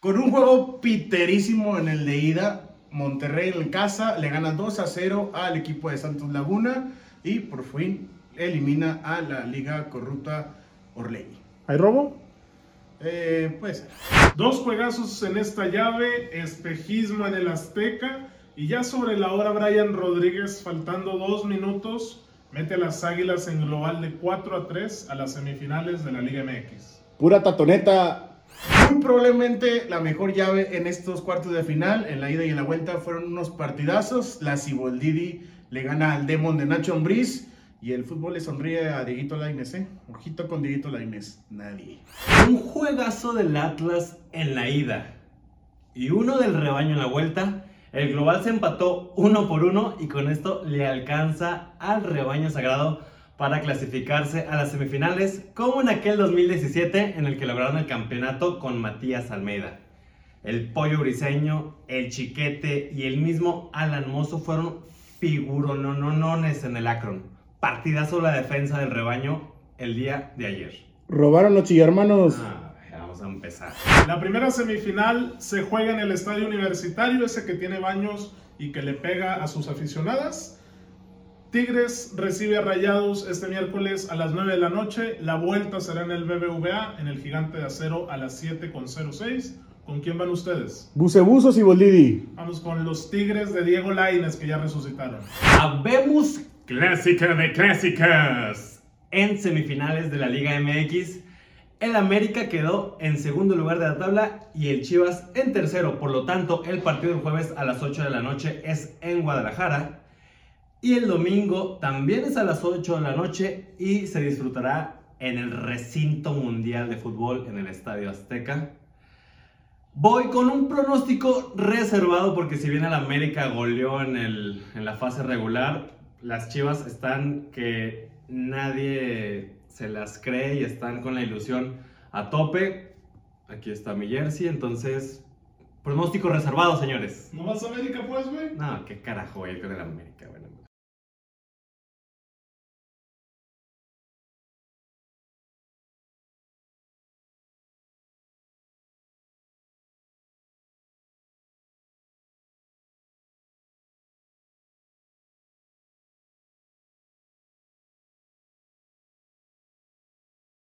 Con un juego piterísimo en el de ida, Monterrey en casa le gana 2 a 0 al equipo de Santos Laguna y por fin elimina a la liga corrupta Orlegui. ¿Hay robo? Eh, puede ser. Dos juegazos en esta llave, espejismo en el Azteca y ya sobre la hora Brian Rodríguez, faltando dos minutos, mete a las Águilas en global de 4 a 3 a las semifinales de la Liga MX. Pura tatoneta. Muy probablemente la mejor llave en estos cuartos de final, en la ida y en la vuelta, fueron unos partidazos. La Ciboldidi le gana al Demon de Nacho Ambriz y el fútbol le sonríe a Dieguito Lainez, ¿eh? Ojito con Dieguito Lainez. Nadie. Un juegazo del Atlas en la ida y uno del rebaño en la vuelta. El global se empató uno por uno y con esto le alcanza al rebaño sagrado para clasificarse a las semifinales, como en aquel 2017 en el que lograron el campeonato con Matías Almeida. El pollo briseño, el chiquete y el mismo Alan Mozo fueron figurononones en el Akron. Partidazo la defensa del rebaño el día de ayer. Robaron los chillermanos. Ah, vamos a empezar. La primera semifinal se juega en el estadio universitario, ese que tiene baños y que le pega a sus aficionadas. Tigres recibe a Rayados este miércoles a las 9 de la noche. La vuelta será en el BBVA, en el Gigante de Acero a las 7.06. ¿Con quién van ustedes? Bucebuzos y Boldidi. Vamos con los Tigres de Diego Laines que ya resucitaron. Habemos clásica de clásicas. En semifinales de la Liga MX, el América quedó en segundo lugar de la tabla y el Chivas en tercero. Por lo tanto, el partido del jueves a las 8 de la noche es en Guadalajara. Y el domingo también es a las 8 de la noche y se disfrutará en el recinto mundial de fútbol en el Estadio Azteca. Voy con un pronóstico reservado porque si bien el América goleó en, el, en la fase regular, las Chivas están que nadie se las cree y están con la ilusión a tope. Aquí está mi jersey, entonces pronóstico reservado, señores. ¿No vas a América pues, güey? No, qué carajo, güey, con el América, bueno.